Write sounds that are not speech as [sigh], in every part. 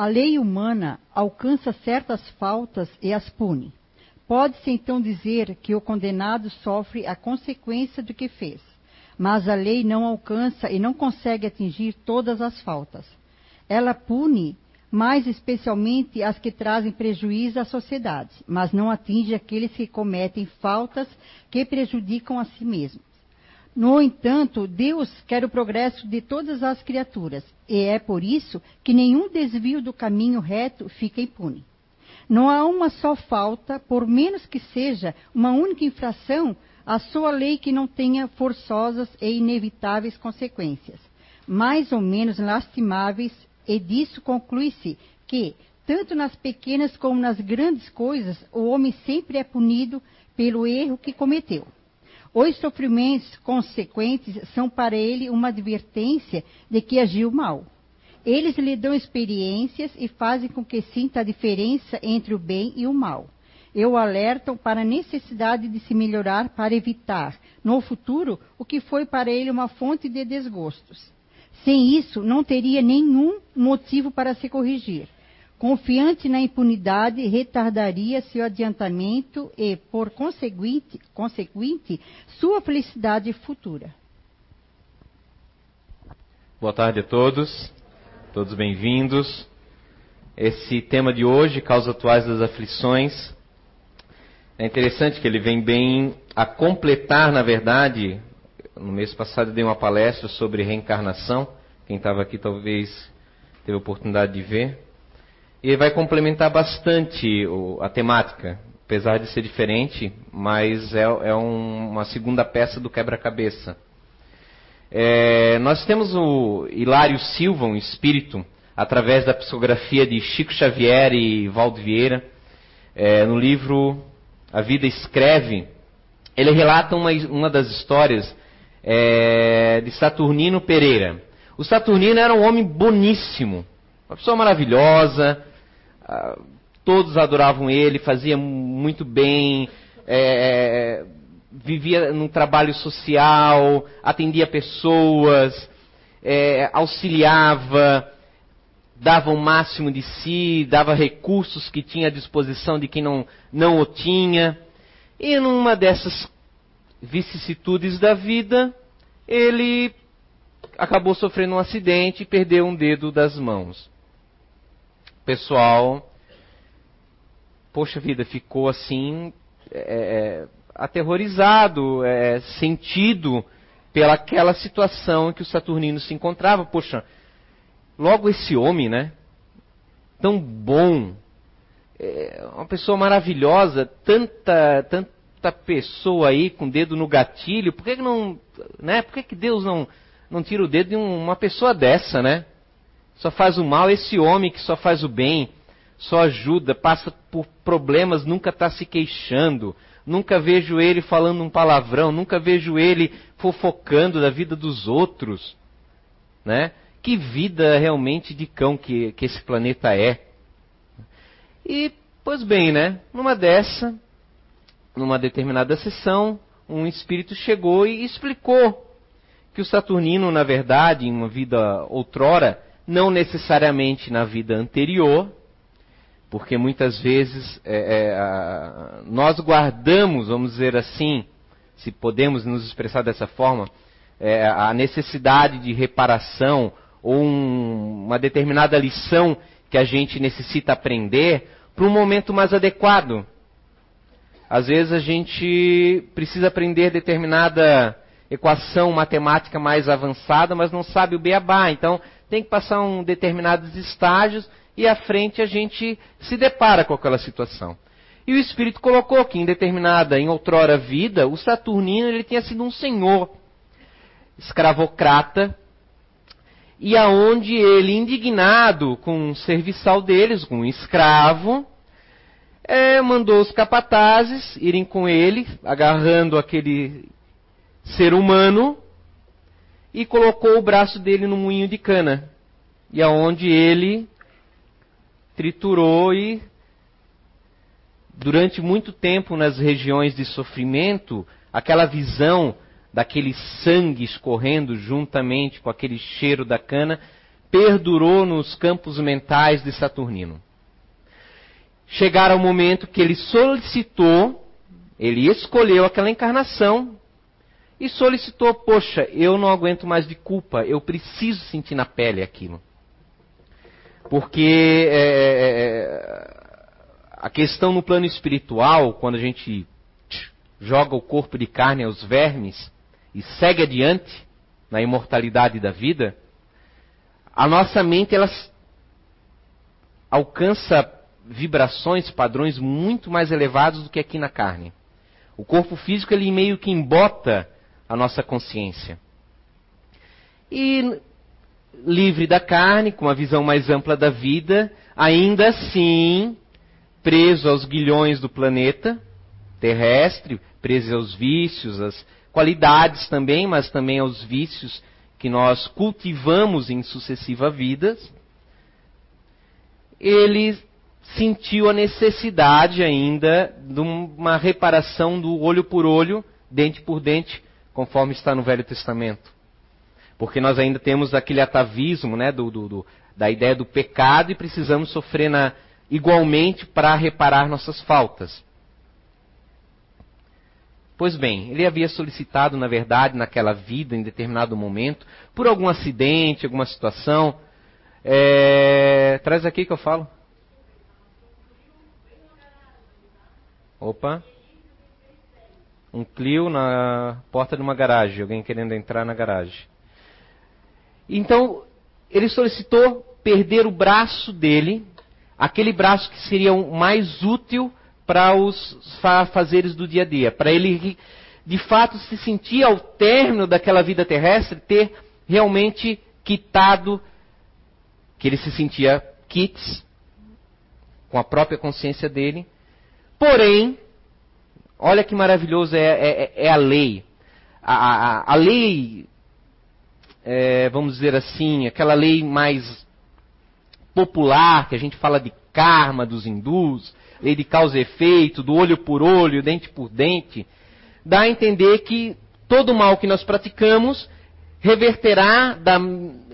A lei humana alcança certas faltas e as pune. Pode-se então dizer que o condenado sofre a consequência do que fez, mas a lei não alcança e não consegue atingir todas as faltas. Ela pune mais especialmente as que trazem prejuízo à sociedade, mas não atinge aqueles que cometem faltas que prejudicam a si mesmos. No entanto, Deus quer o progresso de todas as criaturas, e é por isso que nenhum desvio do caminho reto fica impune. Não há uma só falta, por menos que seja uma única infração, a sua lei que não tenha forçosas e inevitáveis consequências, mais ou menos lastimáveis e disso conclui-se que, tanto nas pequenas como nas grandes coisas, o homem sempre é punido pelo erro que cometeu. Os sofrimentos consequentes são para ele uma advertência de que agiu mal. Eles lhe dão experiências e fazem com que sinta a diferença entre o bem e o mal. E o alertam para a necessidade de se melhorar para evitar, no futuro, o que foi para ele uma fonte de desgostos. Sem isso, não teria nenhum motivo para se corrigir. Confiante na impunidade, retardaria seu adiantamento e, por conseguinte, sua felicidade futura. Boa tarde a todos, todos bem-vindos. Esse tema de hoje, causas atuais das aflições, é interessante que ele vem bem a completar, na verdade, no mês passado eu dei uma palestra sobre reencarnação. Quem estava aqui talvez teve a oportunidade de ver. E vai complementar bastante a temática, apesar de ser diferente, mas é, é um, uma segunda peça do quebra-cabeça. É, nós temos o Hilário Silva, um espírito, através da psicografia de Chico Xavier e Valdo Vieira, é, no livro A Vida Escreve, ele relata uma, uma das histórias é, de Saturnino Pereira. O Saturnino era um homem boníssimo, uma pessoa maravilhosa, todos adoravam ele, fazia muito bem, é, vivia num trabalho social, atendia pessoas, é, auxiliava, dava o máximo de si, dava recursos que tinha à disposição de quem não, não o tinha. E numa dessas vicissitudes da vida, ele acabou sofrendo um acidente e perdeu um dedo das mãos. Pessoal, poxa vida, ficou assim, é, é, aterrorizado, é, sentido pelaquela situação em que o Saturnino se encontrava. Poxa, logo esse homem, né? Tão bom, é, uma pessoa maravilhosa, tanta, tanta tanta pessoa aí com o dedo no gatilho, por que, que não, né? Por que, que Deus não, não tira o dedo de uma pessoa dessa, né? Só faz o mal esse homem que só faz o bem, só ajuda, passa por problemas, nunca está se queixando, nunca vejo ele falando um palavrão, nunca vejo ele fofocando da vida dos outros, né? Que vida realmente de cão que, que esse planeta é. E, pois bem, né? Numa dessa, numa determinada sessão, um espírito chegou e explicou que o Saturnino, na verdade, em uma vida outrora, não necessariamente na vida anterior, porque muitas vezes é, é, nós guardamos, vamos dizer assim, se podemos nos expressar dessa forma, é, a necessidade de reparação ou um, uma determinada lição que a gente necessita aprender para um momento mais adequado. Às vezes a gente precisa aprender determinada equação matemática mais avançada, mas não sabe o beabá. Então tem que passar um determinados estágios e à frente a gente se depara com aquela situação. E o Espírito colocou que em determinada, em outrora vida, o Saturnino ele tinha sido um senhor escravocrata, e aonde ele, indignado com o serviçal deles, com um escravo, é, mandou os capatazes irem com ele, agarrando aquele ser humano, e colocou o braço dele no moinho de cana. E aonde ele triturou e durante muito tempo nas regiões de sofrimento, aquela visão daquele sangue escorrendo juntamente com aquele cheiro da cana perdurou nos campos mentais de Saturnino. Chegar ao momento que ele solicitou, ele escolheu aquela encarnação e solicitou: Poxa, eu não aguento mais de culpa, eu preciso sentir na pele aquilo. Porque é, é, é a questão no plano espiritual, quando a gente joga o corpo de carne aos vermes e segue adiante na imortalidade da vida, a nossa mente ela alcança vibrações, padrões muito mais elevados do que aqui na carne. O corpo físico ele meio que embota a nossa consciência. E livre da carne, com uma visão mais ampla da vida, ainda assim preso aos guilhões do planeta terrestre, preso aos vícios, às qualidades também, mas também aos vícios que nós cultivamos em sucessivas vidas, ele sentiu a necessidade ainda de uma reparação do olho por olho, dente por dente, conforme está no Velho Testamento. Porque nós ainda temos aquele atavismo né, do, do, do, da ideia do pecado e precisamos sofrer na, igualmente para reparar nossas faltas. Pois bem, ele havia solicitado, na verdade, naquela vida, em determinado momento, por algum acidente, alguma situação. É... Traz aqui que eu falo. Opa. Um Clio na porta de uma garagem, alguém querendo entrar na garagem. Então, ele solicitou perder o braço dele, aquele braço que seria o mais útil para os fazeres do dia a dia, para ele de fato se sentir ao término daquela vida terrestre ter realmente quitado que ele se sentia quites com a própria consciência dele. Porém, olha que maravilhoso é, é, é a lei. A, a, a lei, é, vamos dizer assim, aquela lei mais popular, que a gente fala de karma dos hindus, lei de causa e efeito, do olho por olho, dente por dente, dá a entender que todo mal que nós praticamos reverterá da,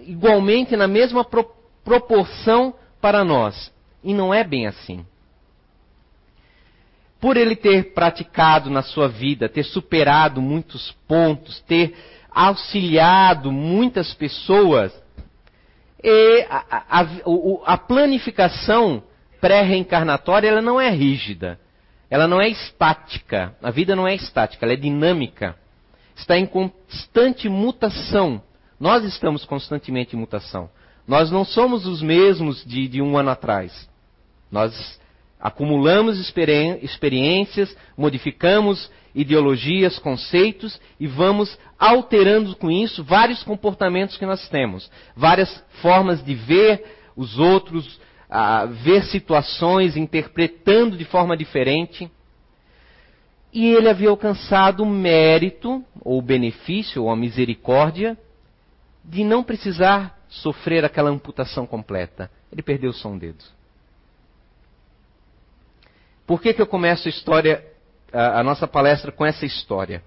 igualmente na mesma pro, proporção para nós. E não é bem assim. Por ele ter praticado na sua vida, ter superado muitos pontos, ter auxiliado muitas pessoas, a, a, a, planificação pré-reencarnatória ela não é rígida, ela não é estática. A vida não é estática, ela é dinâmica. Está em constante mutação. Nós estamos constantemente em mutação. Nós não somos os mesmos de, de um ano atrás. Nós acumulamos experi experiências, modificamos ideologias, conceitos e vamos alterando com isso vários comportamentos que nós temos, várias formas de ver os outros, ver situações, interpretando de forma diferente. E ele havia alcançado o mérito, ou benefício, ou a misericórdia, de não precisar sofrer aquela amputação completa. Ele perdeu só um dedo. Por que, que eu começo a história, a, a nossa palestra com essa história?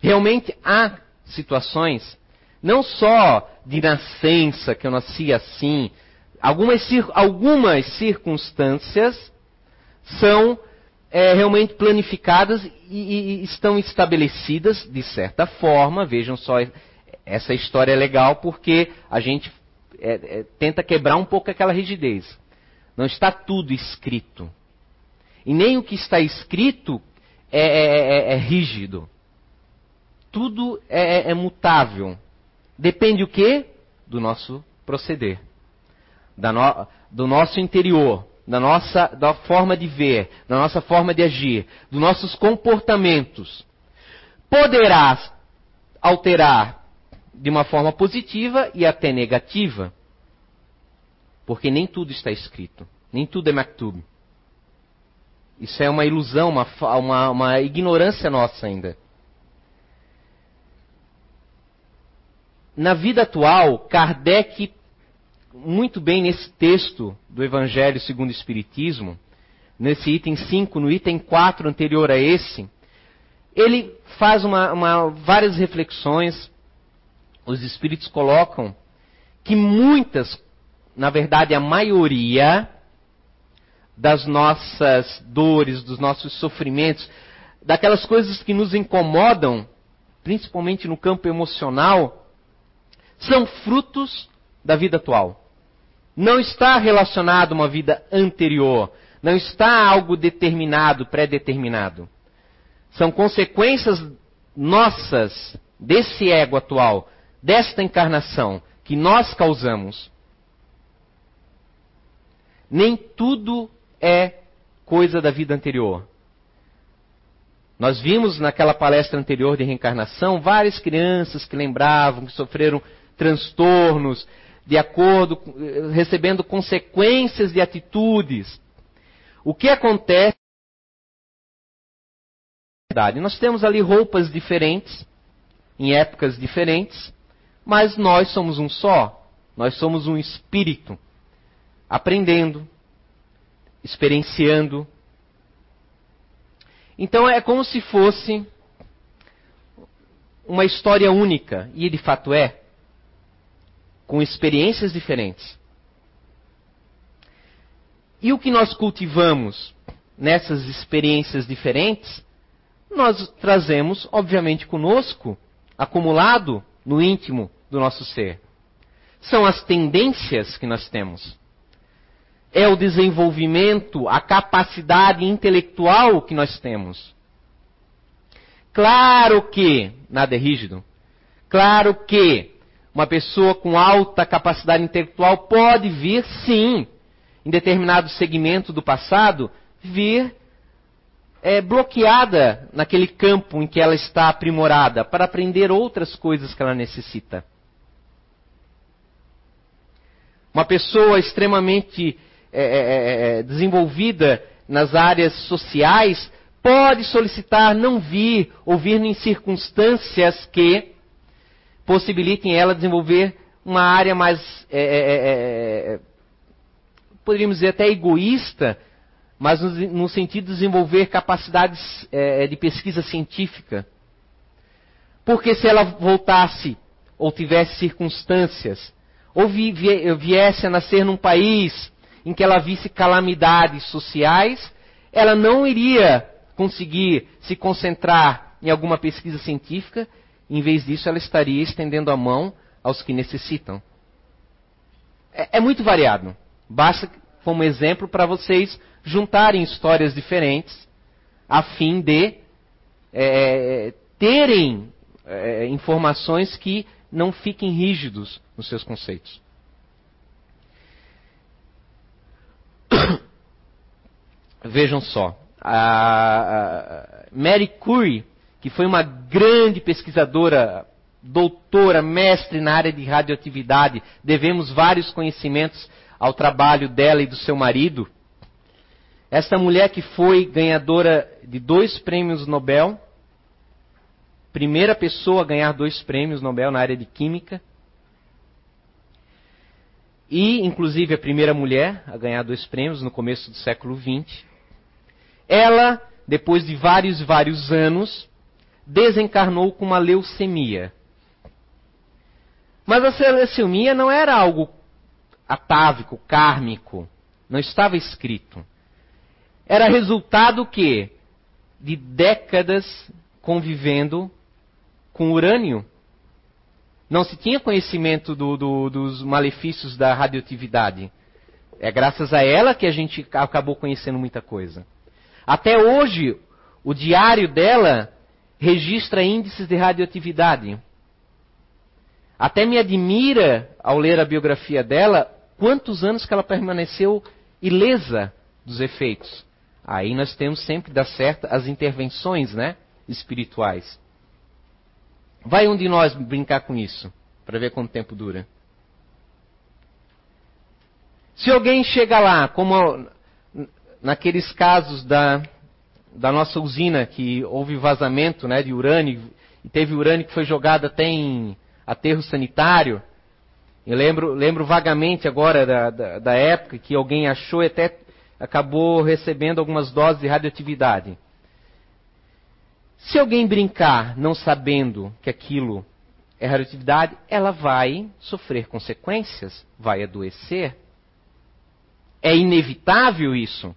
Realmente há situações, não só de nascença, que eu nasci assim, Algumas, algumas circunstâncias são é, realmente planificadas e, e, estão estabelecidas de certa forma. Vejam só, essa história é legal porque a gente é, é, tenta quebrar um pouco aquela rigidez. Não está tudo escrito. E nem o que está escrito é, é, é, é rígido. Tudo é, mutável. Depende o quê? Do nosso proceder no, do nosso interior, da nossa da forma de ver, da nossa forma de agir, dos nossos comportamentos, poderá alterar de uma forma positiva e até negativa. Porque nem tudo está escrito, nem tudo é maktub. Isso é uma ilusão, uma, uma, uma ignorância nossa ainda. Na vida atual, Kardec muito bem nesse texto do Evangelho segundo o Espiritismo, nesse item 5, no item 4 anterior a esse, ele faz uma, uma, várias reflexões. Os Espíritos colocam que muitas, na verdade a maioria, das nossas dores, dos nossos sofrimentos, daquelas coisas que nos incomodam, principalmente no campo emocional, são frutos da vida atual. Não está relacionado a uma vida anterior, não está algo determinado, pré-determinado. São consequências nossas desse ego atual, desta encarnação que nós causamos. Nem tudo é coisa da vida anterior. Nós vimos naquela palestra anterior de reencarnação várias crianças que lembravam que sofreram transtornos de acordo recebendo consequências de atitudes. O que acontece nós temos ali roupas diferentes, em épocas diferentes, mas nós somos um só. Nós somos um espírito aprendendo, experienciando. Então é como se fosse uma história única, e de fato é, com experiências diferentes. E o que nós cultivamos nessas experiências diferentes, nós trazemos, obviamente, conosco, acumulado no íntimo do nosso ser. São as tendências que nós temos é o desenvolvimento, a capacidade intelectual que nós temos. Claro que nada é rígido. Claro que uma pessoa com alta capacidade intelectual pode vir, sim, em determinado segmento do passado, vir é, bloqueada naquele campo em que ela está aprimorada para aprender outras coisas que ela necessita. Uma pessoa extremamente é é, é, é, desenvolvida nas áreas sociais, pode solicitar não vir ou vir em circunstâncias que possibilitem ela desenvolver uma área mais, é, é, poderíamos dizer até egoísta, mas no, no sentido de desenvolver capacidades de pesquisa científica. Porque se ela voltasse ou tivesse circunstâncias, ou viesse a nascer num país em que ela visse calamidades sociais, ela não iria conseguir se concentrar em alguma pesquisa científica, em vez disso, ela estaria estendendo a mão aos que necessitam. É, é muito variado. Basta como exemplo para vocês juntarem histórias diferentes, a fim de é, terem é, informações que não fiquem rígidos nos seus conceitos. Vejam só, a Mary Curie, que foi uma grande pesquisadora, doutora, mestre na área de radioatividade, devemos vários conhecimentos ao trabalho dela e do seu marido. Esta mulher que foi ganhadora de dois prêmios Nobel, primeira pessoa a ganhar dois prêmios Nobel na área de química, e inclusive a primeira mulher a ganhar dois prêmios no começo do século XX. Ela, depois de vários e vários anos, desencarnou com uma leucemia. Mas a leucemia não era algo atávico, kármico. Não estava escrito. Era resultado que de décadas convivendo com urânio. Não se tinha conhecimento do, do, dos malefícios da radioatividade. É graças a ela que a gente acabou conhecendo muita coisa. Até hoje, o diário dela registra índices de radioatividade. Até me admira, ao ler a biografia dela, quantos anos que ela permaneceu ilesa dos efeitos. Aí nós temos sempre dar certo as intervenções, né, espirituais. Vai um de nós brincar com isso, para ver quanto tempo dura. Se alguém chega lá, como naqueles casos da, da nossa usina que houve vazamento né, de urânio, e teve urânio que foi jogado até em aterro sanitário. Eu lembro, lembro vagamente agora da, da, da época que alguém achou e até acabou recebendo algumas doses de radioatividade. Se alguém brincar não sabendo que aquilo é radioatividade, ela vai sofrer consequências, vai adoecer. É inevitável isso.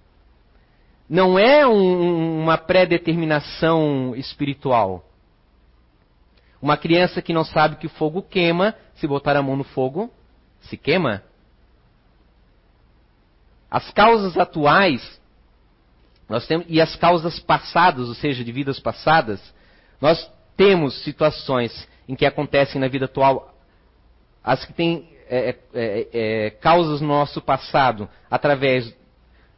Não é um, uma pré-determinação espiritual. Uma criança que não sabe que o fogo queima, se botar a mão no fogo, se queima. As causas atuais nós temos, e as causas passadas, ou seja, de vidas passadas, nós temos situações em que acontecem na vida atual, as que têm é, é, é, é, causas no nosso passado através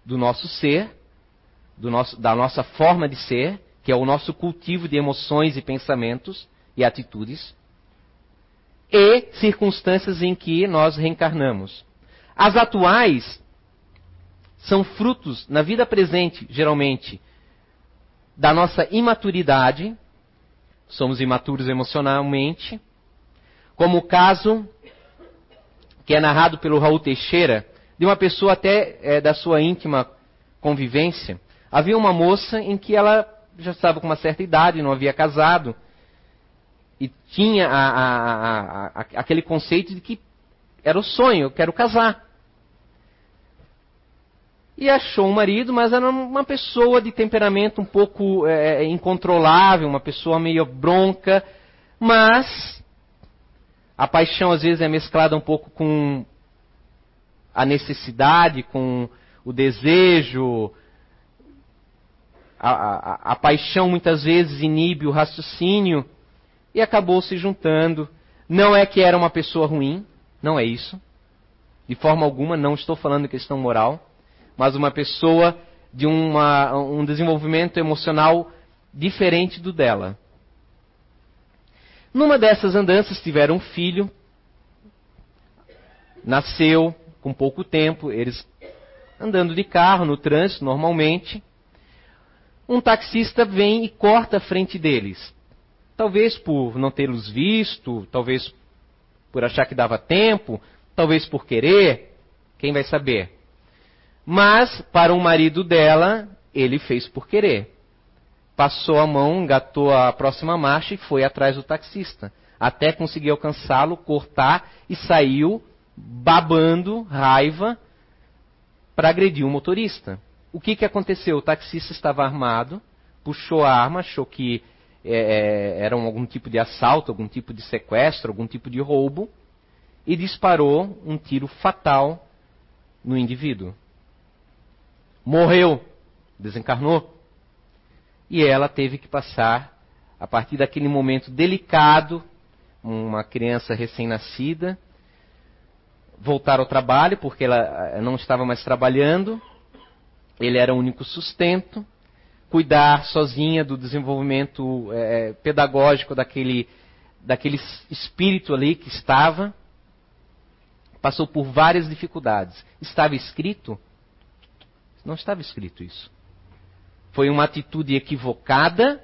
do nosso ser, nosso, da nossa forma de ser, que é o nosso cultivo de emoções e pensamentos e atitudes, e circunstâncias em que nós reencarnamos. As atuais são frutos, na vida presente, geralmente, da nossa imaturidade, somos imaturos emocionalmente, como o caso que é narrado pelo Raul Teixeira, de uma pessoa até é, da sua íntima convivência. Havia uma moça em que ela já estava com uma certa idade, não havia casado, e tinha a, a, a, aquele conceito de que era o sonho, eu quero casar e achou um marido, mas era uma pessoa de temperamento um pouco é, é, incontrolável, uma pessoa meio bronca, mas a paixão às vezes é mesclada um pouco com a necessidade, com o desejo. A, a, a paixão muitas vezes inibe o raciocínio e acabou se juntando. Não é que era uma pessoa ruim, não é isso. De forma alguma, não estou falando questão moral mas uma pessoa de uma, um desenvolvimento emocional diferente do dela. Numa dessas andanças tiveram um filho, nasceu com pouco tempo, eles andando de carro no trânsito normalmente. Um taxista vem e corta a frente deles. Talvez por não tê-los visto, talvez por achar que dava tempo, talvez por querer, quem vai saber? Mas, para o marido dela, ele fez por querer. Passou a mão, engatou a próxima marcha e foi atrás do taxista. Até conseguir alcançá-lo, cortar e saiu babando, raiva, para agredir o motorista. O que, que aconteceu? O taxista estava armado, puxou a arma, achou que é, é era algum tipo de assalto, algum tipo de sequestro, algum tipo de roubo, e disparou um tiro fatal no indivíduo morreu, desencarnou. E ela teve que passar, a partir daquele momento delicado, uma criança recém-nascida, voltar ao trabalho, porque ela eh, não estava mais trabalhando, ele era o único sustento, cuidar sozinha do desenvolvimento é, pedagógico daquele, daquele espírito ali que estava, passou por várias dificuldades. Estava escrito não estava escrito isso. Foi uma atitude equivocada,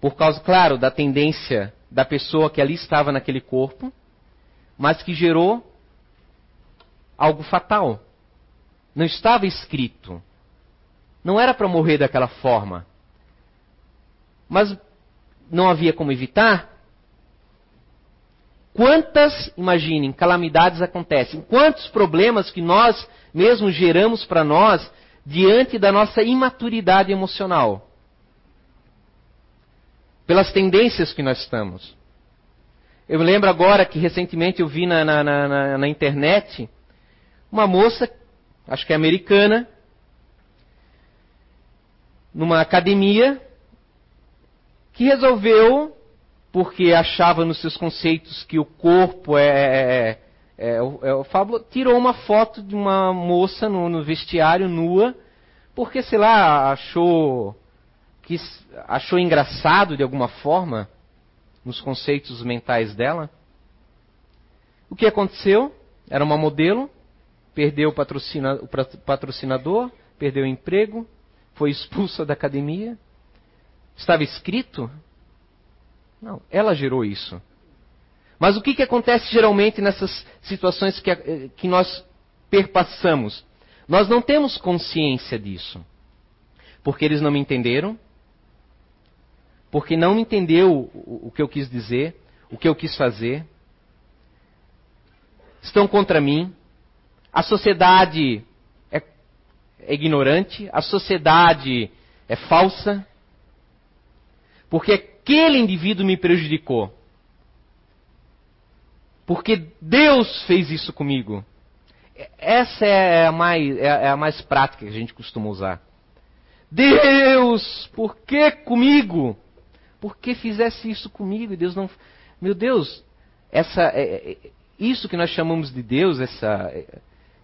por causa, claro, da tendência da pessoa que ali estava naquele corpo, mas que gerou algo fatal. Não estava escrito. Não era para morrer daquela forma. Mas não havia como evitar. Quantas, imaginem, calamidades acontecem, quantos problemas que nós mesmos geramos para nós diante da nossa imaturidade emocional. Pelas tendências que nós estamos. Eu me lembro agora que recentemente eu vi na, na, na, na internet uma moça, acho que é americana, numa academia, que resolveu, porque achava nos seus conceitos que o corpo é, é é, o, é, tirou uma foto de uma moça no, no, vestiário nua, porque, sei lá, achou, que achou engraçado de alguma forma nos conceitos mentais dela. O que aconteceu? Era uma modelo, perdeu o, patrocina, o patrocinador, perdeu o emprego, foi expulsa da academia. Estava escrito? Não, ela gerou isso. Mas o que, que acontece geralmente nessas situações que, eh, que nós perpassamos? Nós não temos consciência disso. Porque eles não me entenderam, porque não me entendeu o, o que eu quis dizer, o que eu quis fazer. Estão contra mim. A sociedade é ignorante, a sociedade é falsa, porque aquele indivíduo me prejudicou. Porque Deus fez isso comigo. Essa é a mais, é a mais prática que a gente costuma usar. Deus, por que comigo? Por que fizesse isso comigo? E Deus não. Meu Deus, essa, é, é, isso que nós chamamos de Deus, essa,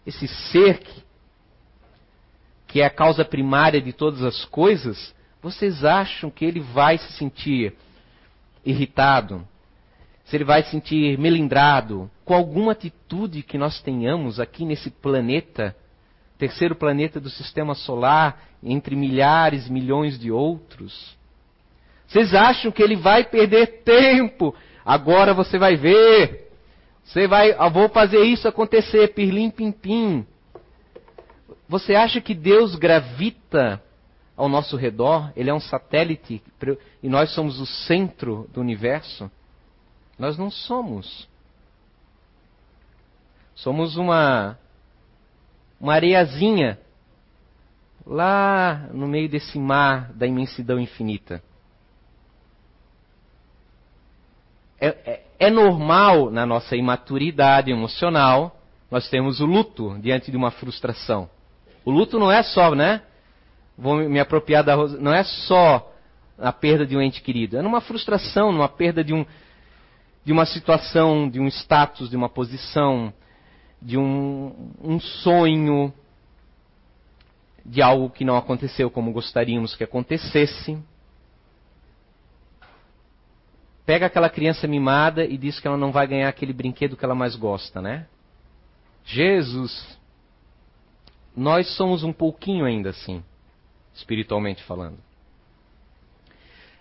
esse ser que, que é a causa primária de todas as coisas, vocês acham que ele vai se sentir irritado? Se ele vai se sentir melindrado com alguma atitude que nós tenhamos aqui nesse planeta, terceiro planeta do sistema solar, entre milhares, milhões de outros? Vocês acham que ele vai perder tempo? Agora você vai ver. Você vai, eu vou fazer isso acontecer, pirlim pim pim. Você acha que Deus gravita ao nosso redor? Ele é um satélite e nós somos o centro do universo? Nós não somos. Somos uma uma areiazinha lá no meio desse mar da imensidão infinita. É, é, é, normal na nossa imaturidade emocional nós temos o luto diante de uma frustração. O luto não é só, né? Vou me apropriar da Rosa, não é só a perda de um ente querido, é numa frustração, numa perda de um de uma situação, de um status, de uma posição, de um, um sonho, de algo que não aconteceu como gostaríamos que acontecesse. Pega aquela criança mimada e diz que ela não vai ganhar aquele brinquedo que ela mais gosta, né? Jesus, nós somos um pouquinho ainda assim, espiritualmente falando.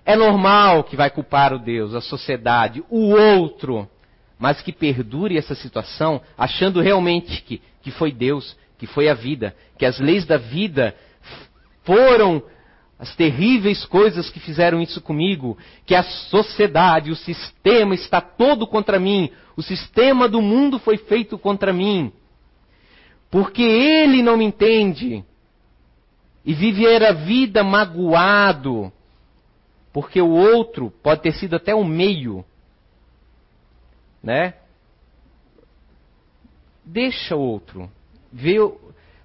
É normal que vai culpar o Deus, a sociedade, o outro, mas que perdure essa situação, achando realmente que, que foi Deus, que foi a vida, que as leis da vida foram as terríveis coisas que fizeram isso comigo, que a sociedade, o sistema está todo contra mim, o sistema do mundo foi feito contra mim, porque ele não me entende e viver a vida magoado, porque o outro pode ter sido até um meio, né? Deixa o outro. Vê,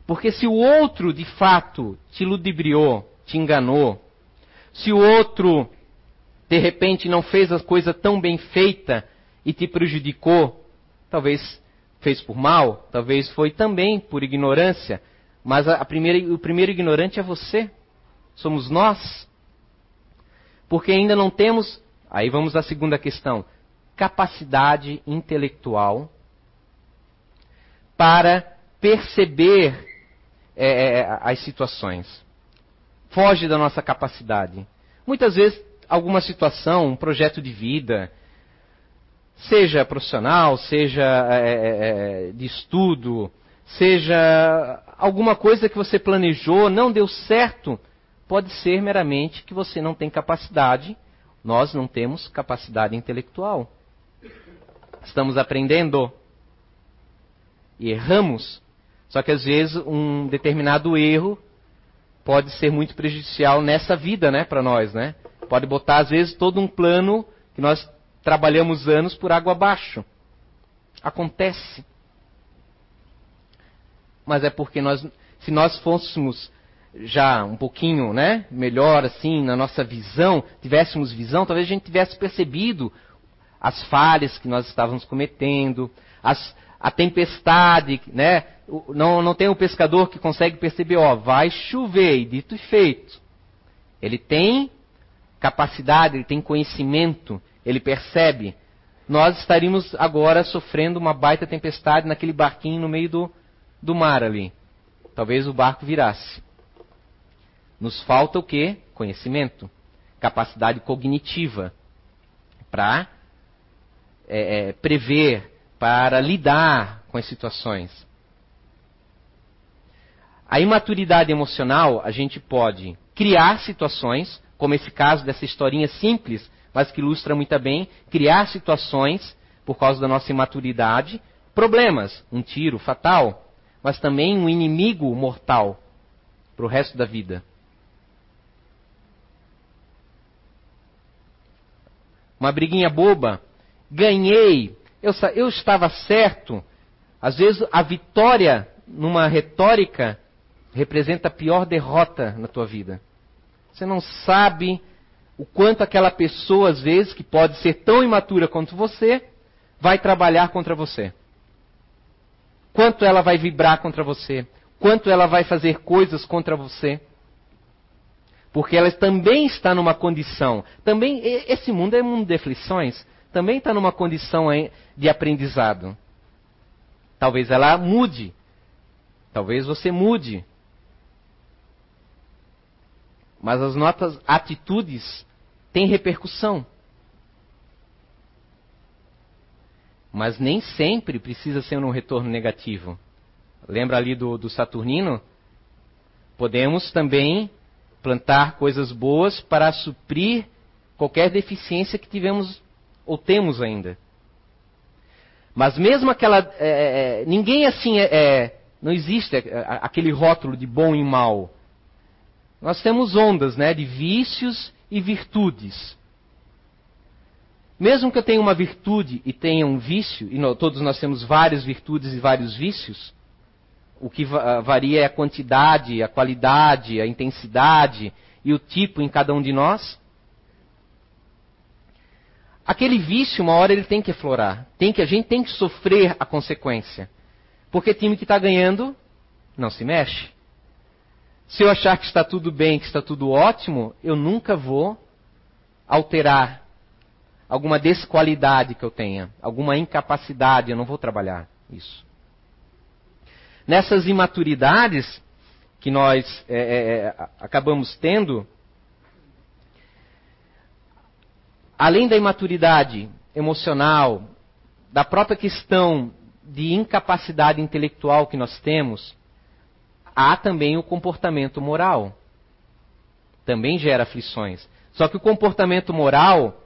porque se o outro de fato te ludibriou, te enganou, se o outro de repente não fez a coisa tão bem feita e te prejudicou, talvez fez por mal, talvez foi também por ignorância, mas a primeira, o primeiro ignorante é você, somos nós. Porque ainda não temos, aí vamos à segunda questão, capacidade intelectual para perceber é, é, as situações. Foge da nossa capacidade. Muitas vezes, alguma situação, um projeto de vida, seja profissional, seja é, é, é de estudo, seja alguma coisa que você planejou, não deu certo, pode ser meramente que você não tem capacidade, nós não temos capacidade intelectual. Estamos aprendendo e erramos. Só que às vezes um determinado erro pode ser muito prejudicial nessa vida, né, para nós, né? Pode botar às vezes todo um plano que nós trabalhamos anos por água abaixo. Acontece. Mas é porque nós, se nós fôssemos já um pouquinho, né, melhor assim na nossa visão, tivéssemos visão, talvez a gente tivesse percebido as falhas que nós estávamos cometendo, as, a tempestade, né? Não, não tem um pescador que consegue perceber, ó, vai chover, e dito e feito. Ele tem capacidade, ele tem conhecimento, ele percebe. Nós estaríamos agora sofrendo uma baita tempestade naquele barquinho no meio do, do mar ali. Talvez o barco virasse. Nos falta o quê? Conhecimento, capacidade cognitiva para é, é, prever, para lidar com as situações. A imaturidade emocional, a gente pode criar situações, como esse caso dessa historinha simples, mas que ilustra muito bem criar situações por causa da nossa imaturidade, problemas, um tiro fatal, mas também um inimigo mortal para o resto da vida. Uma briguinha boba, ganhei, eu, eu estava certo. Às vezes a vitória numa retórica representa a pior derrota na tua vida. Você não sabe o quanto aquela pessoa, às vezes, que pode ser tão imatura quanto você, vai trabalhar contra você. Quanto ela vai vibrar contra você. Quanto ela vai fazer coisas contra você. Porque ela também está numa condição. Também, esse mundo é um mundo de aflições. Também está numa condição de aprendizado. Talvez ela mude. Talvez você mude. Mas as nossas atitudes têm repercussão. Mas nem sempre precisa ser um retorno negativo. Lembra ali do, do Saturnino? Podemos também plantar coisas boas para suprir qualquer deficiência que tivemos ou temos ainda. Mas mesmo aquela. É, é, ninguém assim é, é não existe é, aquele rótulo de bom e mal. Nós temos ondas né, de vícios e virtudes. Mesmo que eu tenha uma virtude e tenha um vício, e todos nós temos várias virtudes e vários vícios, o que varia é a quantidade, a qualidade, a intensidade e o tipo em cada um de nós. Aquele vício, uma hora ele tem que aflorar. Tem que, a gente tem que sofrer a consequência. Porque time que está ganhando não se mexe. Se eu achar que está tudo bem, que está tudo ótimo, eu nunca vou alterar alguma desqualidade que eu tenha, alguma incapacidade, eu não vou trabalhar isso. Nessas imaturidades que nós é, é, é acabamos tendo, além da imaturidade emocional, da própria questão de incapacidade intelectual que nós temos, há também o comportamento moral. Também gera aflições. Só que o comportamento moral,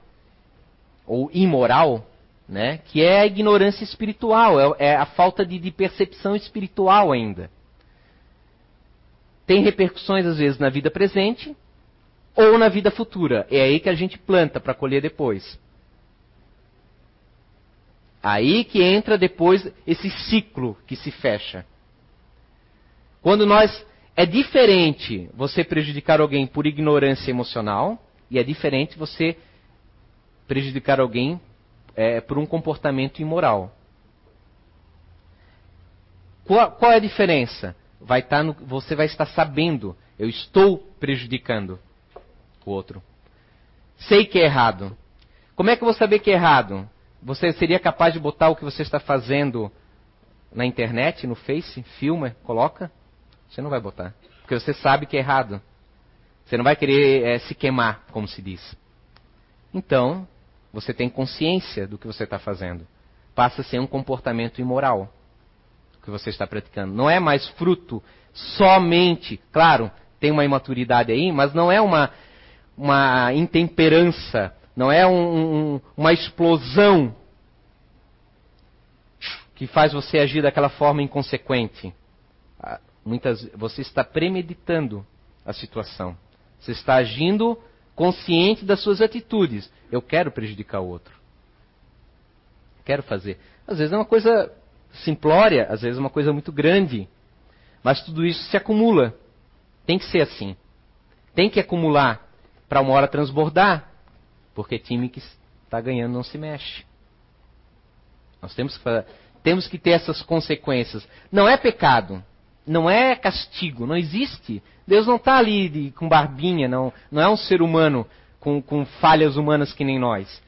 ou imoral, né, que é a ignorância espiritual, é, é a falta de, de percepção espiritual ainda. Tem repercussões, às vezes, na vida presente ou na vida futura. É aí que a gente planta para colher depois. Aí que entra depois esse ciclo que se fecha. Quando nós. É diferente você prejudicar alguém por ignorância emocional e é diferente você prejudicar alguém é, por um comportamento imoral. Qual, qual é a diferença? Vai estar tá no, você vai estar sabendo, eu estou prejudicando o outro. Sei que é errado. Como é que eu vou saber que é errado? Você seria capaz de botar o que você está fazendo na internet, no Face, filma, coloca? Você não vai botar. Porque você sabe que é errado. Você não vai querer é, se queimar, como se diz. Então, você tem consciência do que você está fazendo. Passa a ser um comportamento imoral que você está praticando. Não é mais fruto somente, claro, tem uma imaturidade aí, mas não é uma, uma intemperança, não é um, um, uma explosão que faz você agir daquela forma inconsequente. Muitas, você está premeditando a situação. Você está agindo consciente das suas atitudes. Eu quero prejudicar o outro. Quero fazer. Às vezes é uma coisa simplória, às vezes é uma coisa muito grande. Mas tudo isso se acumula. Tem que ser assim. Tem que acumular para uma hora transbordar. Porque time que está ganhando não se mexe. Nós temos que, temos que ter essas consequências. Não é pecado não é castigo, não existe. Deus não está ali de, com barbinha, não, não é um ser humano com, com, falhas humanas que nem nós.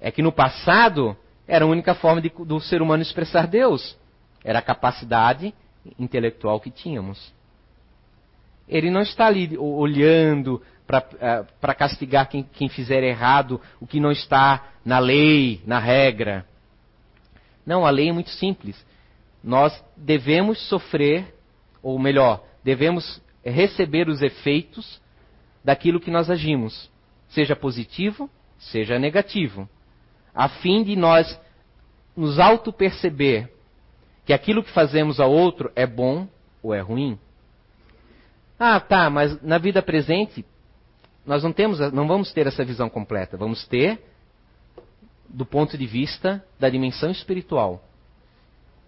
É que no passado era a única forma de, do ser humano expressar Deus. Era a capacidade intelectual que tínhamos. Ele não está ali olhando para uh, castigar quem, quem fizer errado, o que não está na lei, na regra. Não, a lei é muito simples. Nós devemos sofrer ou melhor, devemos receber os efeitos daquilo que nós agimos, seja positivo seja negativo, a fim de nós nos auto-perceber que aquilo que fazemos ao outro é bom ou é ruim. Ah, tá, mas na vida presente nós não temos, não vamos ter essa visão completa. Vamos ter do ponto de vista da dimensão espiritual.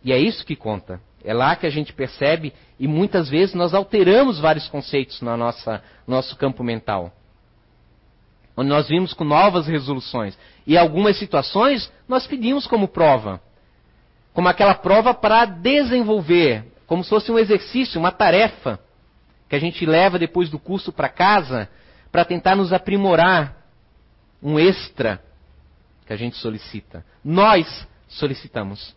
E é isso que conta. É lá que a gente percebe e muitas vezes nós alteramos vários conceitos no nosso campo mental. Onde nós vimos com novas resoluções. E algumas situações nós pedimos como prova. Como aquela prova para desenvolver, como se fosse um exercício, uma tarefa que a gente leva depois do curso para casa para tentar nos aprimorar. Um extra que a gente solicita. Nós solicitamos.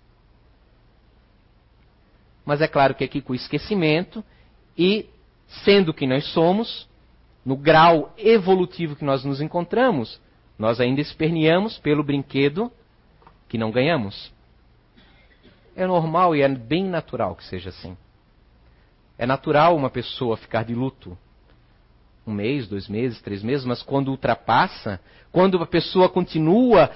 Mas é claro que aqui com o esquecimento e sendo que nós somos, no grau evolutivo que nós nos encontramos, nós ainda esperneamos pelo brinquedo que não ganhamos. É normal e é bem natural que seja assim. É natural uma pessoa ficar de luto um mês, dois meses, três meses, mas quando ultrapassa, quando a pessoa continua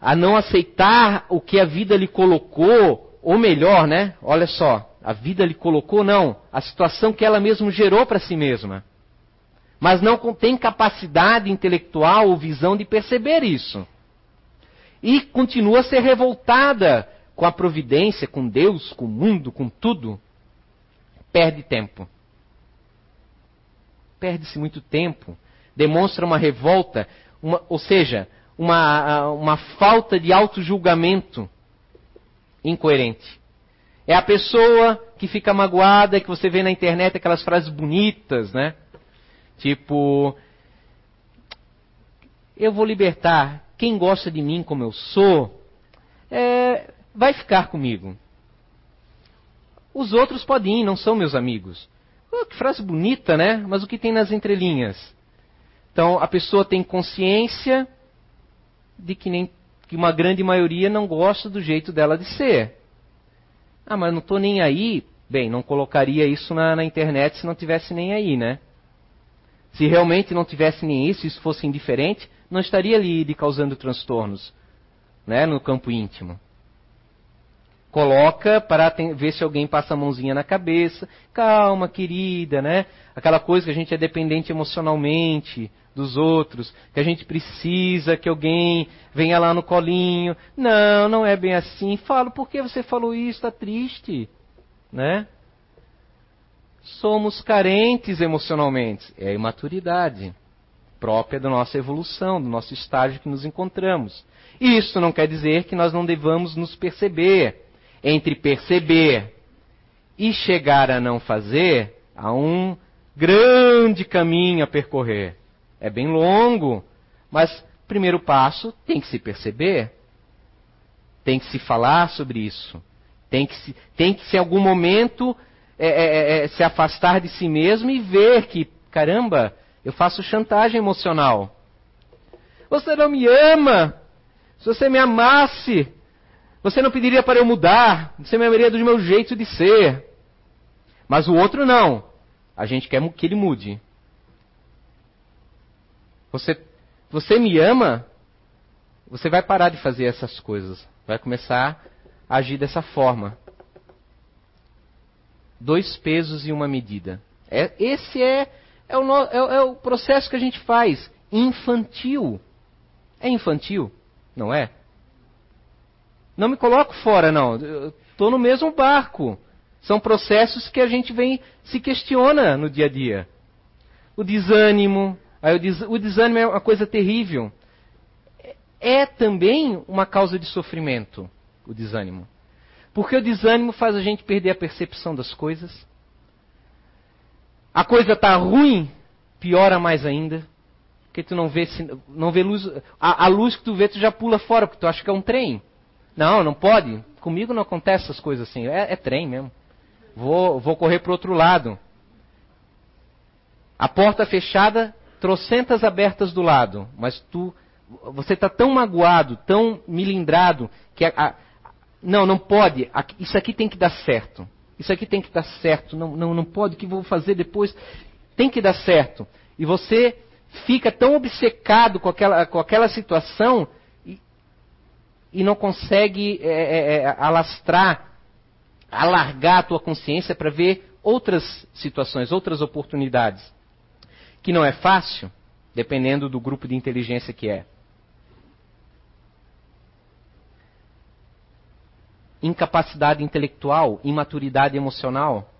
a não aceitar o que a vida lhe colocou, ou melhor, né? Olha só, a vida lhe colocou, não, a situação que ela mesma gerou para si mesma. Mas não tem capacidade intelectual ou visão de perceber isso. E continua a ser revoltada com a providência, com Deus, com o mundo, com tudo. Perde tempo perde-se muito tempo, demonstra uma revolta, uma, ou seja, uma, uma falta de auto-julgamento incoerente. É a pessoa que fica magoada, que você vê na internet aquelas frases bonitas, né? Tipo, eu vou libertar quem gosta de mim como eu sou, é, vai ficar comigo. Os outros podem ir, não são meus amigos. Oh, que frase bonita, né? Mas o que tem nas entrelinhas? Então, a pessoa tem consciência de que, nem, que uma grande maioria não gosta do jeito dela de ser. Ah, mas não estou nem aí. Bem, não colocaria isso na, na internet se não tivesse nem aí, né? Se realmente não tivesse nem isso, isso fosse indiferente, não estaria ali lhe causando transtornos né, no campo íntimo coloca para ver se alguém passa a mãozinha na cabeça. Calma, querida, né? Aquela coisa que a gente é dependente emocionalmente dos outros, que a gente precisa que alguém venha lá no colinho. Não, não é bem assim. Falo, por que você falou isso? Está triste, né? Somos carentes emocionalmente. É a imaturidade própria da nossa evolução, do nosso estágio que nos encontramos. Isso não quer dizer que nós não devamos nos perceber entre perceber e chegar a não fazer, há um grande caminho a percorrer. É bem longo, mas primeiro passo tem que se perceber, tem que se falar sobre isso, tem que se, tem que se em algum momento é, é, é, é se afastar de si mesmo e ver que, caramba, eu faço chantagem emocional. Você não me ama. Se você me amasse, você não pediria para eu mudar, você me amaria do meu jeito de ser. Mas o outro não. A gente quer que ele mude. Você, você me ama, você vai parar de fazer essas coisas. Vai começar a agir dessa forma. Dois pesos e uma medida. É, esse é, é, o, é, é o processo que a gente faz. Infantil. É infantil, não é? Não me coloco fora, não. Estou no mesmo barco. São processos que a gente vem se questiona no dia a dia. O desânimo. O, desânimo é uma coisa terrível. É também uma causa de sofrimento, o desânimo. Porque o desânimo faz a gente perder a percepção das coisas. A coisa está ruim, piora mais ainda. Porque tu não vê, não vê luz. A, a, luz que tu vê, tu já pula fora, porque tu acha que é um trem. Não, não pode. Comigo não acontece essas coisas assim. É, é trem mesmo. Vou, vou correr para outro lado. A porta fechada, trocentas abertas do lado. Mas tu, você está tão magoado, tão milindrado, que a, a, não, não pode. Isso aqui tem que dar certo. Isso aqui tem que dar certo. Não, não, não pode. O que vou fazer depois? Tem que dar certo. E você fica tão obcecado com aquela, com aquela situação e, e não consegue é, é, é alastrar, alargar a tua consciência para ver outras situações, outras oportunidades. Que não é fácil, dependendo do grupo de inteligência que é. Incapacidade intelectual, imaturidade emocional.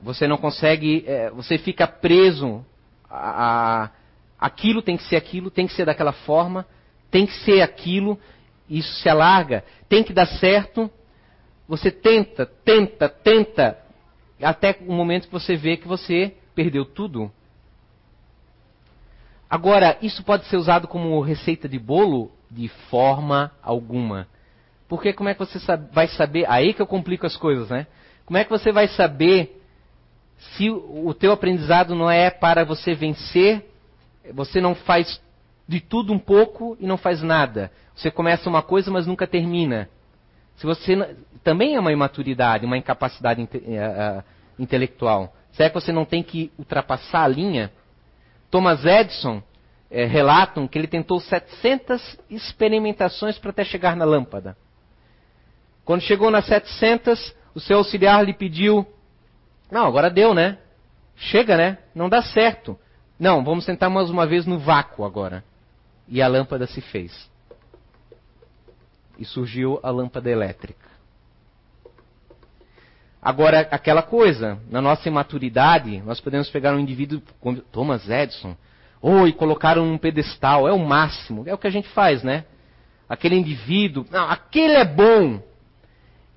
Você não consegue, é, você fica preso a, a, aquilo tem que ser aquilo, tem que ser daquela forma, tem que ser aquilo, isso se alarga, tem que dar certo. Você tenta, tenta, tenta, até o momento que você vê que você perdeu tudo. Agora, isso pode ser usado como receita de bolo? De forma alguma. Porque como é que você vai saber? Aí que eu complico as coisas, né? Como é que você vai saber se o teu aprendizado não é para você vencer? Você não faz de tudo um pouco e não faz nada. Você começa uma coisa, mas nunca termina. Se você também é uma imaturidade, uma incapacidade inte, uh, intelectual. Será que você não tem que ultrapassar a linha? Thomas Edison é, relatam que ele tentou 700 experimentações para até chegar na lâmpada. Quando chegou nas 700, o seu auxiliar lhe pediu: Não, agora deu, né? Chega, né? Não dá certo. Não, vamos tentar mais uma vez no vácuo agora. E a lâmpada se fez. E surgiu a lâmpada elétrica. Agora, aquela coisa, na nossa imaturidade, nós podemos pegar um indivíduo como Thomas Edison, ou e colocar um pedestal, é o máximo, é o que a gente faz, né? Aquele indivíduo, não, aquele é bom,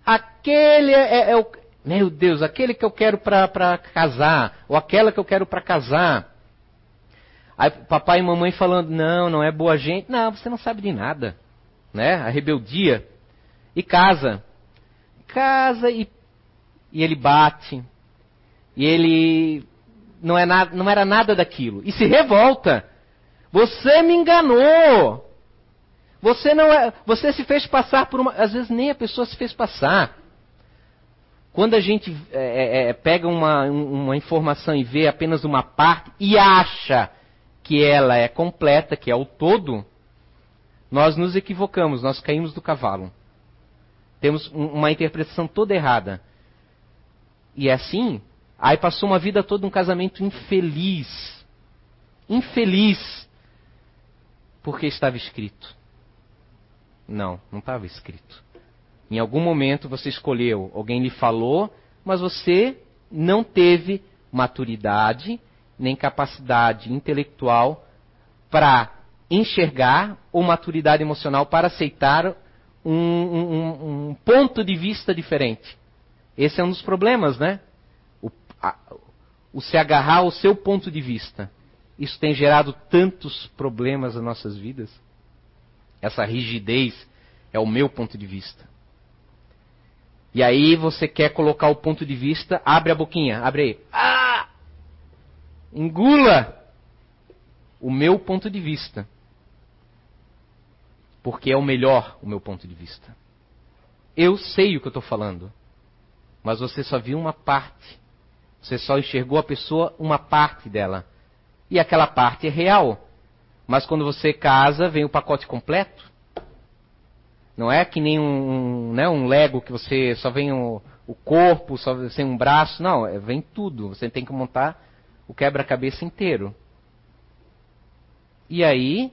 aquele é, é, é o, meu Deus, aquele que eu quero para casar, ou aquela que eu quero para casar. Aí papai e mamãe falando, não, não é boa gente, não, você não sabe de nada, né? A rebeldia. E casa. Casa e e ele bate, e ele não, é nada, não era nada daquilo, e se revolta. Você me enganou. Você não é, você se fez passar por uma, às vezes nem a pessoa se fez passar. Quando a gente é, é, é pega uma, uma informação e vê apenas uma parte e acha que ela é completa, que é o todo, nós nos equivocamos, nós caímos do cavalo. Temos uma interpretação toda errada. E é assim, aí passou uma vida toda um casamento infeliz. Infeliz. Porque estava escrito. Não, não estava escrito. Em algum momento você escolheu, alguém lhe falou, mas você não teve maturidade nem capacidade intelectual para enxergar ou maturidade emocional para aceitar um, um, um ponto de vista diferente. Esse é um dos problemas, né? O, a, o se agarrar ao seu ponto de vista. Isso tem gerado tantos problemas nas nossas vidas. Essa rigidez é o meu ponto de vista. E aí você quer colocar o ponto de vista, abre a boquinha, abre aí. Ah! Engula o meu ponto de vista. Porque é o melhor o meu ponto de vista. Eu sei o que eu estou falando mas você só viu uma parte. Você só enxergou a pessoa uma parte dela. E aquela parte é real. Mas quando você casa, vem o pacote completo. Não é que nem um, né, um Lego que você só vem o, o corpo, só vem um braço. Não, é, vem tudo. Você tem que montar o quebra-cabeça inteiro. E aí,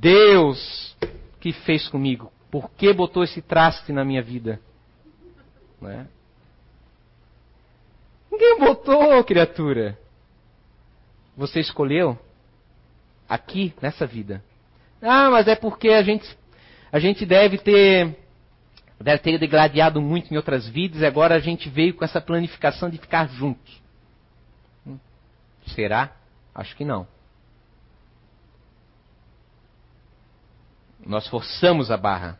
Deus que fez comigo? Por que botou esse traste na minha vida? Né? Ninguém botou, criatura. Você escolheu aqui, nessa vida. Ah, mas é porque a gente, a gente deve ter deve ter degladiado muito em outras vidas e agora a gente veio com essa planificação de ficar juntos. Hum, será? Acho que não. Nós forçamos a barra.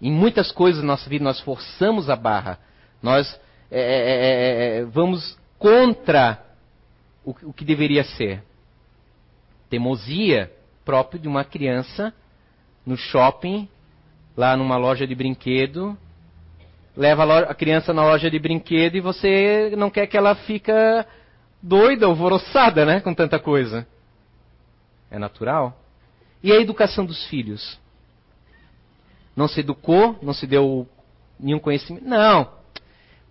Em muitas coisas da nossa vida nós forçamos a barra. Nós é, é, é, é, vamos contra o, o que deveria ser. Teimosia próprio de uma criança no shopping, lá numa loja de brinquedo, leva a criança na loja de brinquedo e você não quer que ela fica doida, alvoroçada, né, com tanta coisa. É natural. E a educação dos filhos? Não se educou, não se deu nenhum conhecimento? Não.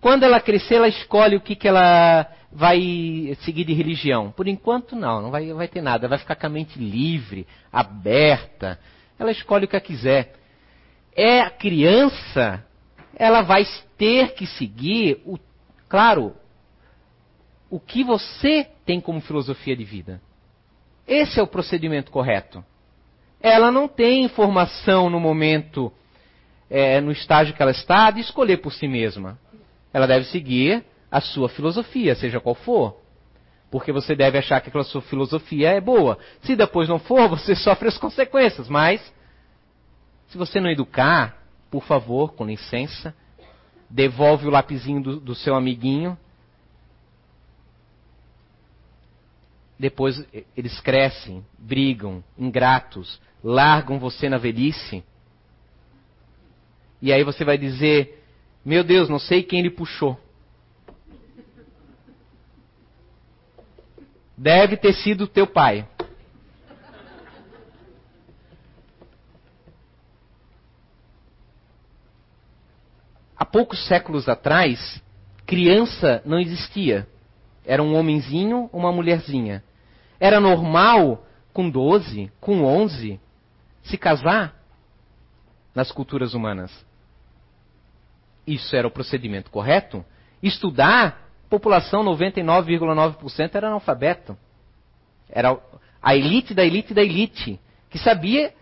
Quando ela crescer, ela escolhe o que, que ela vai seguir de religião. Por enquanto, não, não vai, vai ter nada. Vai ficar com a mente livre, aberta. Ela escolhe o que ela quiser. É a criança, ela vai ter que seguir, o, claro, o que você tem como filosofia de vida. Esse é o procedimento correto. Ela não tem informação no momento, é, no estágio que ela está, de escolher por si mesma. Ela deve seguir a sua filosofia, seja qual for. Porque você deve achar que aquela sua filosofia é boa. Se depois não for, [laughs] você sofre as consequências. Mas, se você não educar, por favor, com licença, devolve o lapisinho do, do seu amiguinho depois eles crescem, brigam, ingratos, largam você na velhice. E aí você vai dizer: Meu Deus, não sei quem ele puxou. Deve ter sido teu pai. Há poucos séculos atrás, criança não existia. Era um homenzinho, uma mulherzinha. Era normal, com 12, com 11, se casar nas culturas humanas. Isso era o procedimento correto? Estudar, população 99,9% era analfabeto. Era a elite da elite da elite, que sabia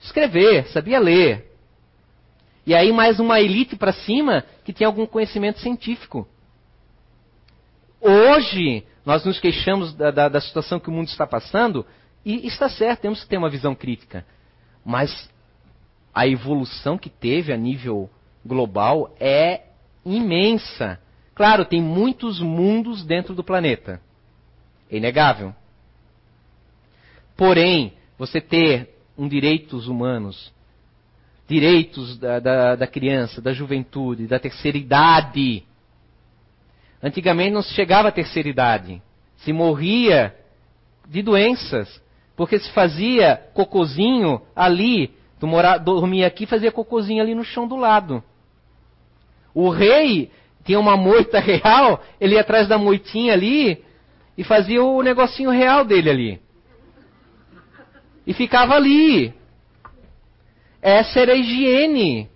escrever, sabia ler. E aí mais uma elite para cima que tinha algum conhecimento científico. Hoje, nós nos queixamos da, da, da situação que o mundo está passando, e está certo, temos que ter uma visão crítica. Mas a evolução que teve a nível global é imensa. Claro, tem muitos mundos dentro do planeta. É inegável. Porém, você ter um direitos humanos, direitos da, da, da criança, da juventude, da terceira idade, Antigamente não se chegava à terceira idade. Se morria de doenças. Porque se fazia cocozinho ali. Tu mora, dormia aqui fazia cocozinho ali no chão do lado. O rei tinha uma moita [laughs] real, ele ia atrás da moitinha ali e fazia o negocinho real dele ali. E ficava ali. Essa era a higiene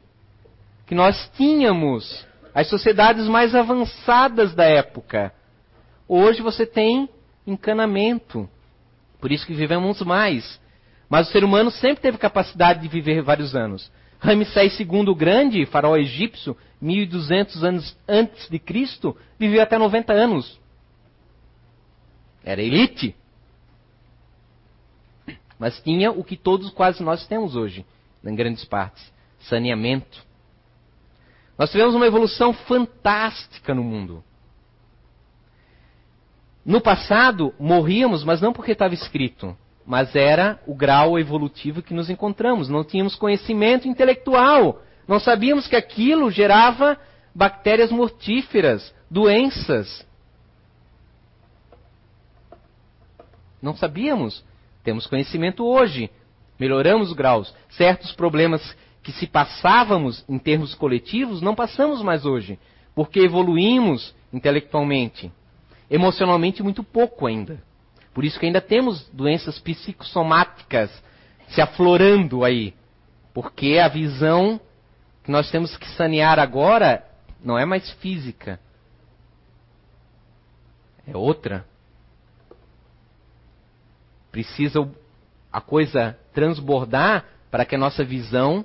que nós tínhamos as sociedades mais avançadas da época. Hoje você tem encanamento, por isso que vivemos mais. Mas o ser humano sempre teve capacidade de viver vários anos. Ramsés II o Grande, faraó egípcio, 1200 anos antes de Cristo, viveu até 90 anos. Era elite. Mas tinha o que todos quase nós temos hoje, em grandes partes: saneamento, nós tivemos uma evolução fantástica no mundo. No passado, morríamos, mas não porque estava escrito, mas era o grau evolutivo que nos encontramos. Não tínhamos conhecimento intelectual. Não sabíamos que aquilo gerava bactérias mortíferas, doenças. Não sabíamos. Temos conhecimento hoje. Melhoramos os graus. Certos problemas que se passávamos em termos coletivos, não passamos mais hoje, porque evoluímos intelectualmente. Emocionalmente, muito pouco ainda. Por isso que ainda temos doenças psicossomáticas se aflorando aí. Porque a visão que nós temos que sanear agora não é mais física. É outra. Precisa a coisa transbordar para que a nossa visão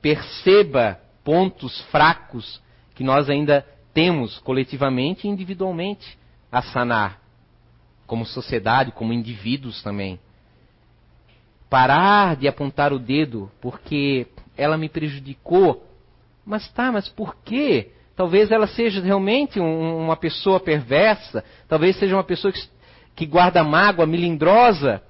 perceba pontos fracos que nós ainda temos coletivamente e individualmente a sanar, como sociedade, como indivíduos também. Parar de apontar o dedo porque ela me prejudicou. Mas tá, mas por quê? Talvez ela seja realmente um, uma pessoa perversa, talvez seja uma pessoa que, que guarda mágoa, melindrosa.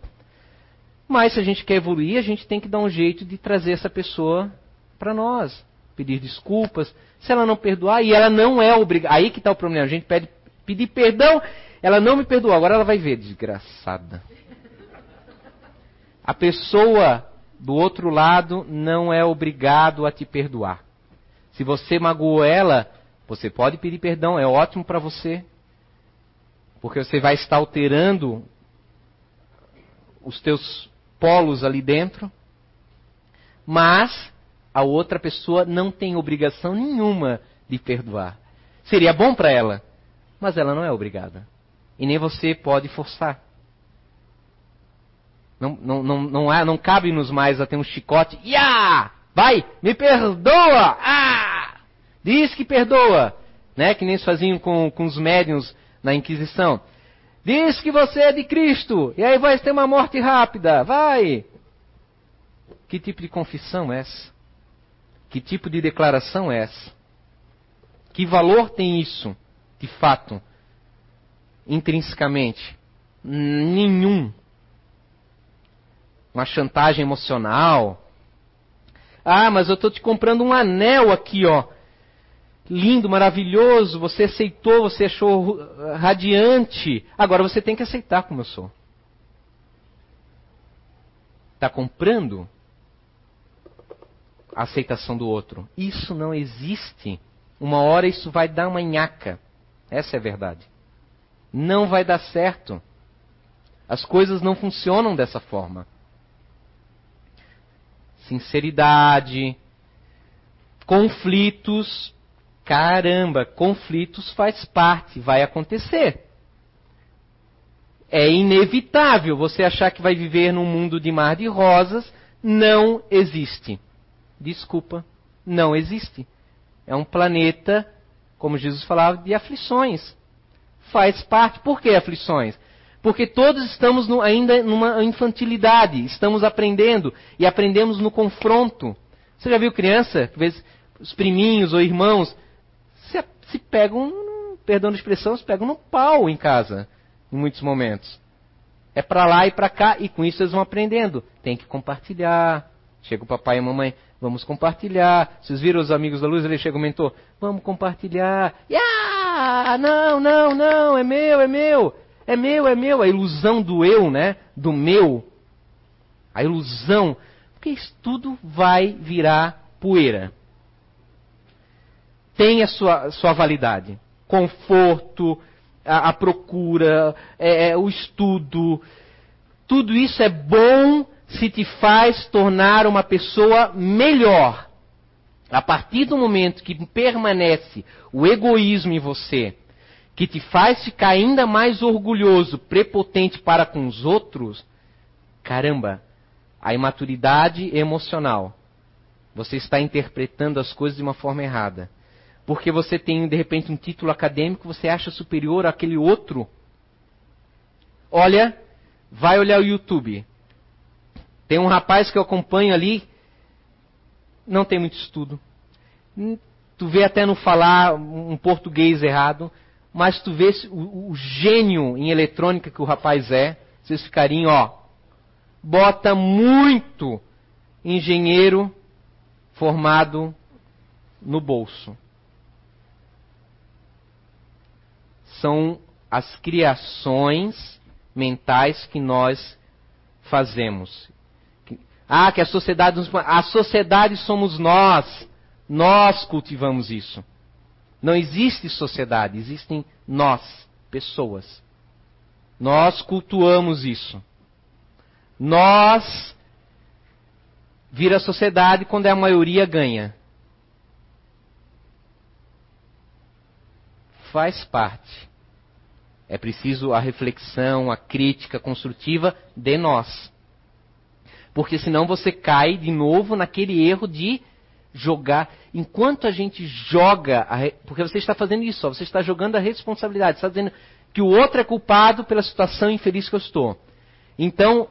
Mas se a gente quer evoluir, a gente tem que dar um jeito de trazer essa pessoa para nós. pedir desculpas. Se ela não perdoar, e ela não é obrigada. Aí que está o problema. A gente pede pedir perdão, ela não me perdoou. Agora ela vai ver, desgraçada. A pessoa do outro lado não é obrigado a te perdoar. Se você magoou ela, você pode pedir perdão, é ótimo para você. Porque você vai estar alterando os teus polos ali dentro. Mas a outra pessoa não tem obrigação nenhuma de perdoar. Seria bom para ela, mas ela não é obrigada. E nem você pode forçar. Não, não, não, não, há, não cabe-nos mais a ter um chicote. Ya! Vai! Me perdoa! Ah! Diz que perdoa! Né? Que nem faziam com, com os médiums na Inquisição. Diz que você é de Cristo! E aí vai ter uma morte rápida! Vai! Que tipo de confissão é essa? Que tipo de declaração é essa? Que valor tem isso, de fato, intrinsecamente? Nenhum uma chantagem emocional. Ah, mas eu estou te comprando um anel aqui, ó. Lindo, maravilhoso, você aceitou, você achou radiante. Agora você tem que aceitar como eu sou. Está comprando a aceitação do outro. Isso não existe. Uma hora isso vai dar uma nhaca. Essa é a verdade. Não vai dar certo. As coisas não funcionam dessa forma sinceridade, conflitos. Caramba, conflitos faz parte, vai acontecer. É inevitável você achar que vai viver num mundo de mar de rosas. Não existe. Desculpa, não existe. É um planeta, como Jesus falava, de aflições. Faz parte. Por que aflições? Porque todos estamos no, ainda numa infantilidade, estamos aprendendo e aprendemos no confronto. Você já viu criança, às vezes, os priminhos ou irmãos, se, se pegam, perdão a expressão, se pegam no pau em casa, em muitos momentos. É para lá e para cá, e com isso eles vão aprendendo. Tem que compartilhar. Chega o papai e a mamãe, vamos compartilhar. Vocês viram os amigos da luz? Ele chega e comentou, vamos compartilhar. Ah, não, não, não, é meu, é meu. É meu, é meu. A ilusão do eu, né? Do meu. A ilusão. Porque isso tudo vai virar poeira. Tem a sua, sua validade. Conforto, a, a procura, é, é, o estudo. Tudo isso é bom se te faz tornar uma pessoa melhor. A partir do momento que permanece o egoísmo em você, que te faz ficar ainda mais orgulhoso, prepotente para com os outros, caramba, a imaturidade emocional. Você está interpretando as coisas de uma forma errada. Porque você tem, de repente, um título acadêmico, você acha superior àquele outro. Olha, vai olhar o YouTube. Tem um rapaz que eu acompanho ali, não tem muito estudo. Tu vê até não falar um português errado, mas tu vês o, o, gênio em eletrônica que o rapaz é, vocês ficariam, ó, bota muito engenheiro formado no bolso. São as criações mentais que nós fazemos. Ah, que a sociedade, a sociedade somos nós. Nós cultivamos isso. Não existe sociedade, existem nós, pessoas. Nós cultuamos isso. Nós vira sociedade quando a maioria ganha. Faz parte. É preciso a reflexão, a crítica construtiva de nós. Porque senão você cai de novo naquele erro de jogar. Enquanto a gente joga, a, porque você está fazendo isso, ó, você está jogando a responsabilidade, está dizendo que o outro é culpado pela situação infeliz que eu estou. Então,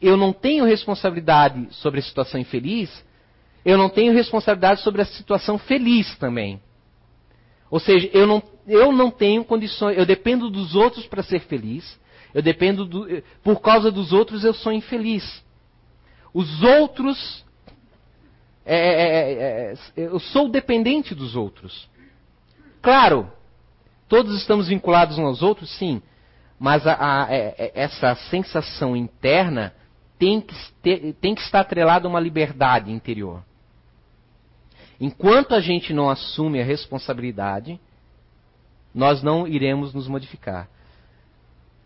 eu não tenho responsabilidade sobre a situação infeliz, eu não tenho responsabilidade sobre a situação feliz também. Ou seja, eu não, eu não tenho condições, eu dependo dos outros para ser feliz, eu dependo do, por causa dos outros eu sou infeliz. Os outros É, é, é, eu sou dependente dos outros. Claro, todos estamos vinculados uns aos outros, sim. Mas a, a, essa sensação interna tem que, ter, tem que estar atrelada a uma liberdade interior. Enquanto a gente não assume a responsabilidade, nós não iremos nos modificar.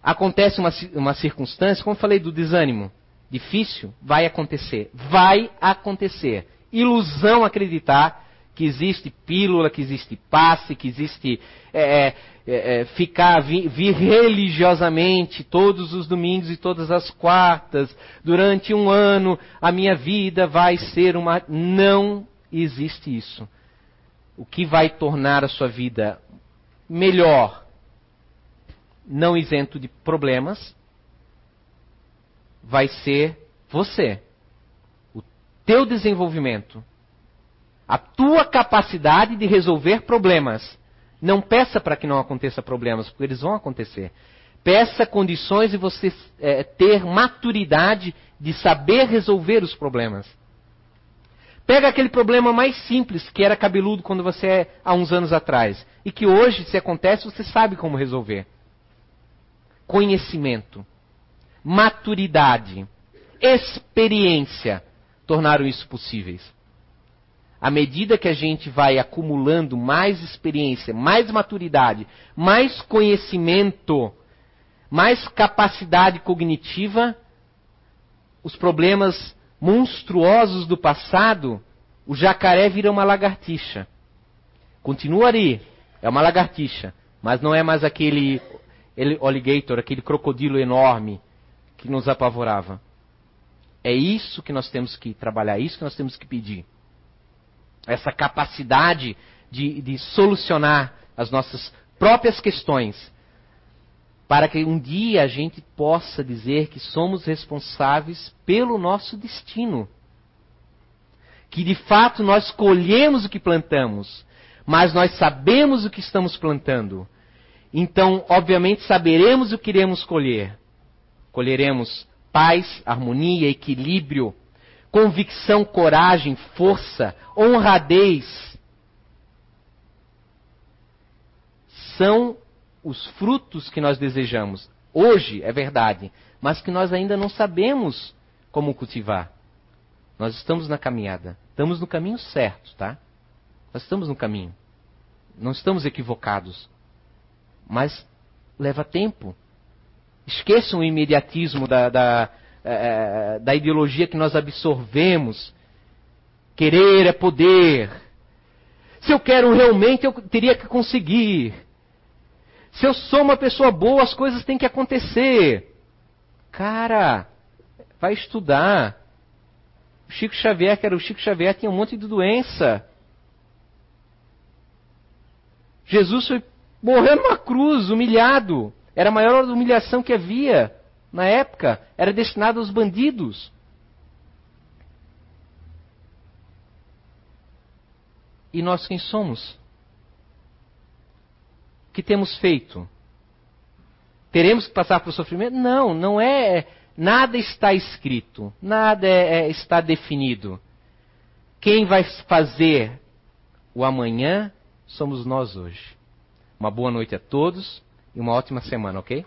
Acontece uma, uma circunstância, como eu falei do desânimo, difícil, vai acontecer. Vai acontecer. Ilusão acreditar que existe pílula, que existe passe, que existe é, é, é, é ficar, vir, vir, religiosamente todos os domingos e todas as quartas, durante um ano, a minha vida vai ser uma. Não existe isso. O que vai tornar a sua vida melhor, não isento de problemas, vai ser você. O teu desenvolvimento a tua capacidade de resolver problemas. Não peça para que não aconteça problemas, porque eles vão acontecer. Peça condições de você é, ter maturidade de saber resolver os problemas. Pega aquele problema mais simples, que era cabeludo quando você é há uns anos atrás, e que hoje, se acontece, você sabe como resolver. Conhecimento, maturidade, experiência tornaram isso possíveis à medida que a gente vai acumulando mais experiência, mais maturidade, mais conhecimento, mais capacidade cognitiva, os problemas monstruosos do passado, o jacaré vira uma lagartixa. Continua ali, é uma lagartixa, mas não é mais aquele alligator, aquele crocodilo enorme que nos apavorava. É isso que nós temos que trabalhar, é isso que nós temos que pedir essa capacidade de, de solucionar as nossas próprias questões, para que um dia a gente possa dizer que somos responsáveis pelo nosso destino. Que de fato nós colhemos o que plantamos, mas nós sabemos o que estamos plantando. Então, obviamente, saberemos o que iremos colher. Colheremos paz, harmonia, equilíbrio, convicção, coragem, força, honradez. São os frutos que nós desejamos. Hoje é verdade, mas que nós ainda não sabemos como cultivar. Nós estamos na caminhada. Estamos no caminho certo, tá? Nós estamos no caminho. Não estamos equivocados. Mas leva tempo. Esqueçam o imediatismo da, da, é, da ideologia que nós absorvemos. Querer é poder. Se eu quero realmente, eu teria que conseguir. Se eu sou uma pessoa boa, as coisas têm que acontecer. Cara, vai estudar. O Chico Xavier, que era o Chico Xavier, tinha um monte de doença. Jesus foi morrer numa cruz, humilhado. Era a maior humilhação que havia na época, era destinado aos bandidos. E nós quem somos? O que temos feito? Teremos que passar por sofrimento? Não, não é. Nada está escrito, nada é, é, está definido. Quem vai fazer o amanhã somos nós hoje. Uma boa noite a todos e uma ótima semana, ok?